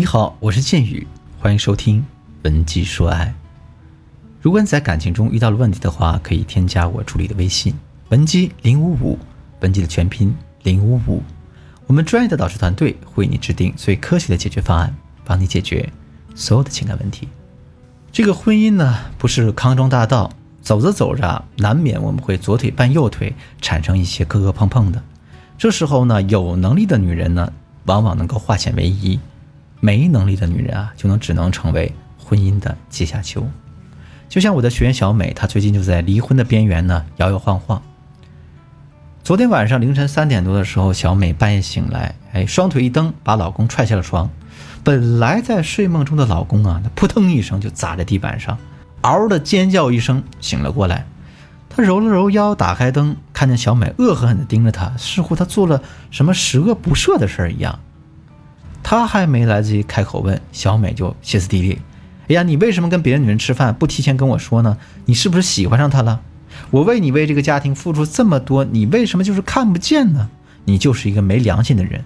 你好，我是剑宇，欢迎收听《文姬说爱》。如果你在感情中遇到了问题的话，可以添加我助理的微信文姬零五五，文姬的全拼零五五。我们专业的导师团队为你制定最科学的解决方案，帮你解决所有的情感问题。这个婚姻呢，不是康庄大道，走着走着，难免我们会左腿绊右腿，产生一些磕磕碰碰的。这时候呢，有能力的女人呢，往往能够化险为夷；没能力的女人啊，就能只能成为婚姻的阶下囚。就像我的学员小美，她最近就在离婚的边缘呢，摇摇晃晃。昨天晚上凌晨三点多的时候，小美半夜醒来，哎，双腿一蹬，把老公踹下了床。本来在睡梦中的老公啊，他扑腾一声就砸在地板上，嗷的尖叫一声，醒了过来。他揉了揉腰，打开灯，看见小美恶狠狠地盯着他，似乎他做了什么十恶不赦的事儿一样。他还没来得及开口问，小美就歇斯底里：“哎呀，你为什么跟别的女人吃饭不提前跟我说呢？你是不是喜欢上他了？我为你为这个家庭付出这么多，你为什么就是看不见呢？你就是一个没良心的人。”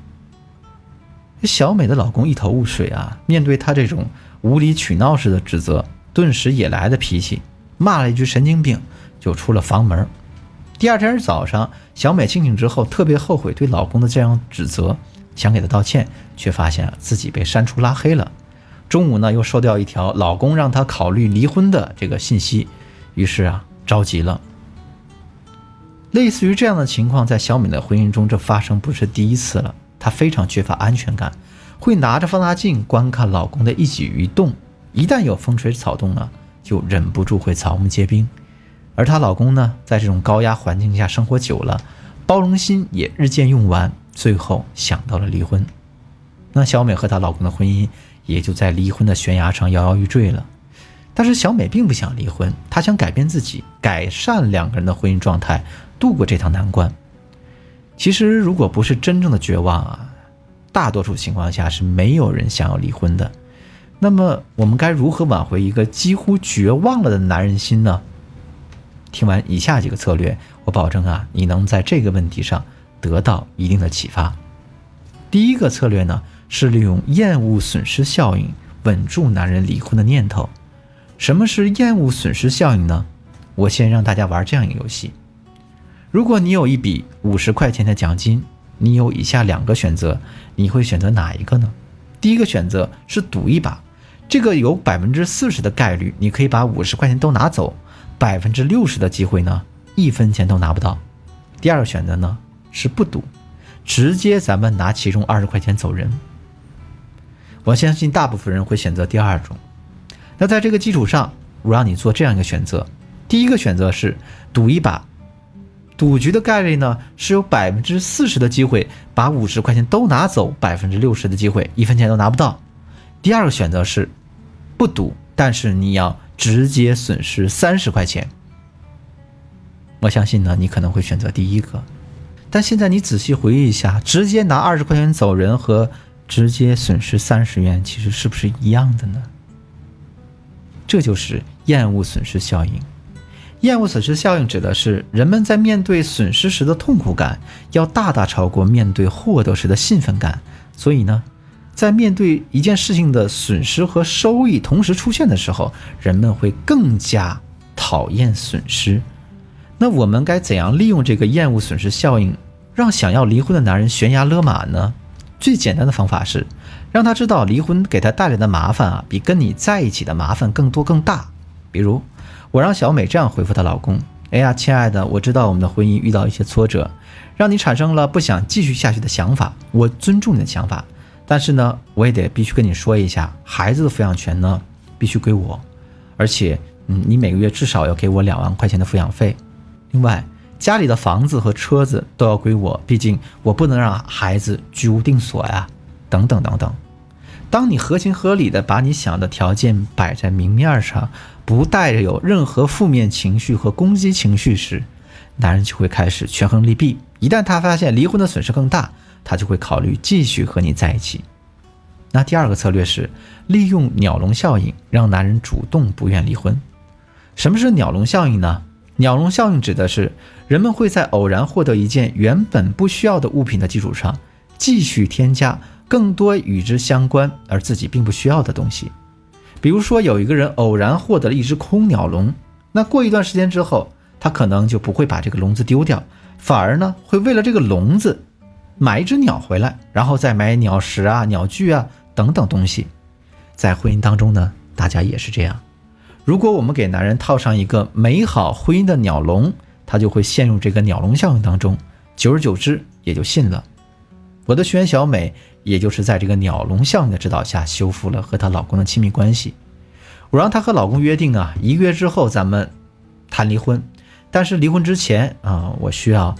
小美的老公一头雾水啊，面对她这种无理取闹式的指责，顿时也来了脾气，骂了一句“神经病”。就出了房门。第二天早上，小美清醒之后，特别后悔对老公的这样指责，想给他道歉，却发现自己被删除拉黑了。中午呢，又收到一条老公让她考虑离婚的这个信息，于是啊，着急了。类似于这样的情况，在小美的婚姻中，这发生不是第一次了。她非常缺乏安全感，会拿着放大镜观看老公的一举一动，一旦有风吹草动了，就忍不住会草木皆兵。而她老公呢，在这种高压环境下生活久了，包容心也日渐用完，最后想到了离婚。那小美和她老公的婚姻也就在离婚的悬崖上摇摇欲坠了。但是小美并不想离婚，她想改变自己，改善两个人的婚姻状态，度过这趟难关。其实，如果不是真正的绝望啊，大多数情况下是没有人想要离婚的。那么，我们该如何挽回一个几乎绝望了的男人心呢？听完以下几个策略，我保证啊，你能在这个问题上得到一定的启发。第一个策略呢，是利用厌恶损失效应稳住男人离婚的念头。什么是厌恶损失效应呢？我先让大家玩这样一个游戏：如果你有一笔五十块钱的奖金，你有以下两个选择，你会选择哪一个呢？第一个选择是赌一把，这个有百分之四十的概率，你可以把五十块钱都拿走。百分之六十的机会呢，一分钱都拿不到。第二个选择呢是不赌，直接咱们拿其中二十块钱走人。我相信大部分人会选择第二种。那在这个基础上，我让你做这样一个选择：第一个选择是赌一把，赌局的概率呢是有百分之四十的机会把五十块钱都拿走，百分之六十的机会一分钱都拿不到。第二个选择是不赌，但是你要。直接损失三十块钱，我相信呢，你可能会选择第一个。但现在你仔细回忆一下，直接拿二十块钱走人和直接损失三十元，其实是不是一样的呢？这就是厌恶损失效应。厌恶损失效应指的是人们在面对损失时的痛苦感，要大大超过面对获得时的兴奋感。所以呢。在面对一件事情的损失和收益同时出现的时候，人们会更加讨厌损失。那我们该怎样利用这个厌恶损失效应，让想要离婚的男人悬崖勒马呢？最简单的方法是，让他知道离婚给他带来的麻烦啊，比跟你在一起的麻烦更多更大。比如，我让小美这样回复她老公：“哎呀，亲爱的，我知道我们的婚姻遇到一些挫折，让你产生了不想继续下去的想法，我尊重你的想法。”但是呢，我也得必须跟你说一下，孩子的抚养权呢必须归我，而且，嗯，你每个月至少要给我两万块钱的抚养费。另外，家里的房子和车子都要归我，毕竟我不能让孩子居无定所呀。等等等等。当你合情合理的把你想的条件摆在明面上，不带着有任何负面情绪和攻击情绪时，男人就会开始权衡利弊。一旦他发现离婚的损失更大，他就会考虑继续和你在一起。那第二个策略是利用鸟笼效应，让男人主动不愿离婚。什么是鸟笼效应呢？鸟笼效应指的是人们会在偶然获得一件原本不需要的物品的基础上，继续添加更多与之相关而自己并不需要的东西。比如说，有一个人偶然获得了一只空鸟笼，那过一段时间之后，他可能就不会把这个笼子丢掉，反而呢会为了这个笼子买一只鸟回来，然后再买鸟食啊、鸟具啊等等东西。在婚姻当中呢，大家也是这样。如果我们给男人套上一个美好婚姻的鸟笼，他就会陷入这个鸟笼效应当中，久而久之也就信了。我的学员小美，也就是在这个鸟笼效应的指导下，修复了和她老公的亲密关系。我让她和老公约定啊，一个月之后咱们谈离婚。但是离婚之前啊，我需要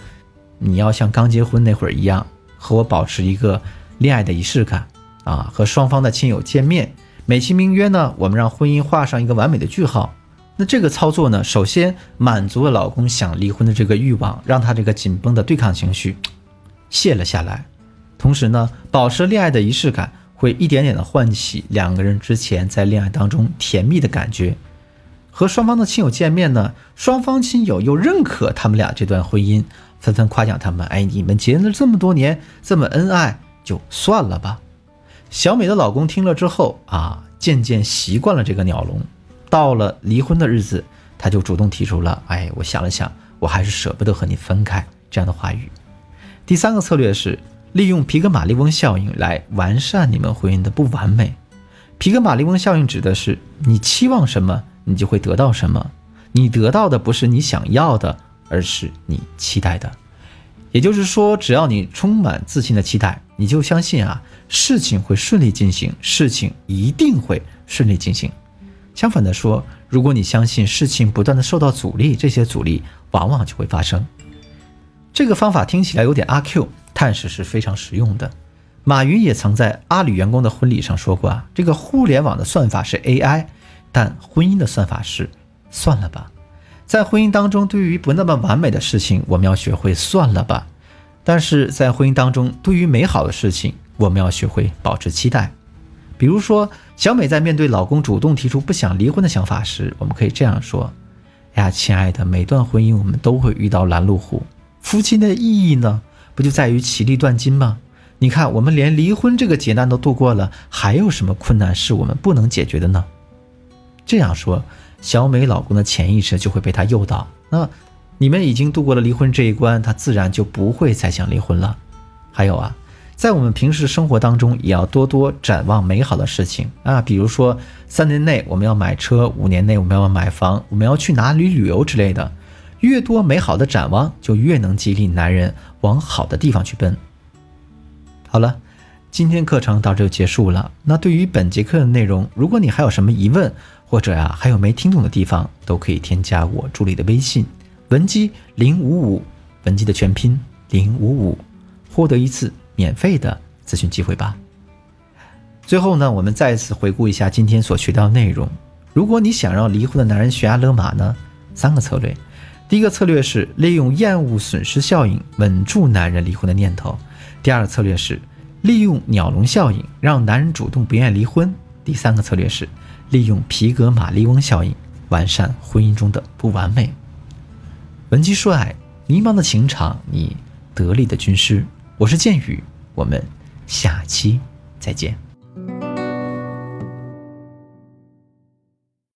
你要像刚结婚那会儿一样，和我保持一个恋爱的仪式感啊，和双方的亲友见面，美其名曰呢，我们让婚姻画上一个完美的句号。那这个操作呢，首先满足了老公想离婚的这个欲望，让他这个紧绷的对抗情绪 卸了下来。同时呢，保持恋爱的仪式感，会一点点的唤起两个人之前在恋爱当中甜蜜的感觉。和双方的亲友见面呢，双方亲友又认可他们俩这段婚姻，纷纷夸奖他们：“哎，你们结了这么多年，这么恩爱，就算了吧。”小美的老公听了之后啊，渐渐习惯了这个鸟笼。到了离婚的日子，他就主动提出了：“哎，我想了想，我还是舍不得和你分开。”这样的话语。第三个策略是。利用皮格马利翁效应来完善你们婚姻的不完美。皮格马利翁效应指的是你期望什么，你就会得到什么。你得到的不是你想要的，而是你期待的。也就是说，只要你充满自信的期待，你就相信啊，事情会顺利进行，事情一定会顺利进行。相反的说，如果你相信事情不断的受到阻力，这些阻力往往就会发生。这个方法听起来有点阿 Q。但是是非常实用的。马云也曾在阿里员工的婚礼上说过啊，这个互联网的算法是 AI，但婚姻的算法是算了吧。在婚姻当中，对于不那么完美的事情，我们要学会算了吧。但是在婚姻当中，对于美好的事情，我们要学会保持期待。比如说，小美在面对老公主动提出不想离婚的想法时，我们可以这样说：“哎呀，亲爱的，每段婚姻我们都会遇到拦路虎，夫妻的意义呢？”不就在于其利断金吗？你看，我们连离婚这个劫难都度过了，还有什么困难是我们不能解决的呢？这样说，小美老公的潜意识就会被他诱导。那你们已经度过了离婚这一关，他自然就不会再想离婚了。还有啊，在我们平时生活当中，也要多多展望美好的事情啊，比如说三年内我们要买车，五年内我们要买房，我们要去哪里旅游之类的。越多美好的展望，就越能激励男人往好的地方去奔。好了，今天课程到这就结束了。那对于本节课的内容，如果你还有什么疑问，或者呀还有没听懂的地方，都可以添加我助理的微信文姬零五五，文姬的全拼零五五，获得一次免费的咨询机会吧。最后呢，我们再一次回顾一下今天所学到的内容。如果你想让离婚的男人悬崖勒马呢，三个策略。第一个策略是利用厌恶损失效应稳住男人离婚的念头。第二个策略是利用鸟笼效应让男人主动不愿离婚。第三个策略是利用皮格马利翁效应完善婚姻中的不完美。文姬说爱，迷茫的情场，你得力的军师。我是剑宇，我们下期再见。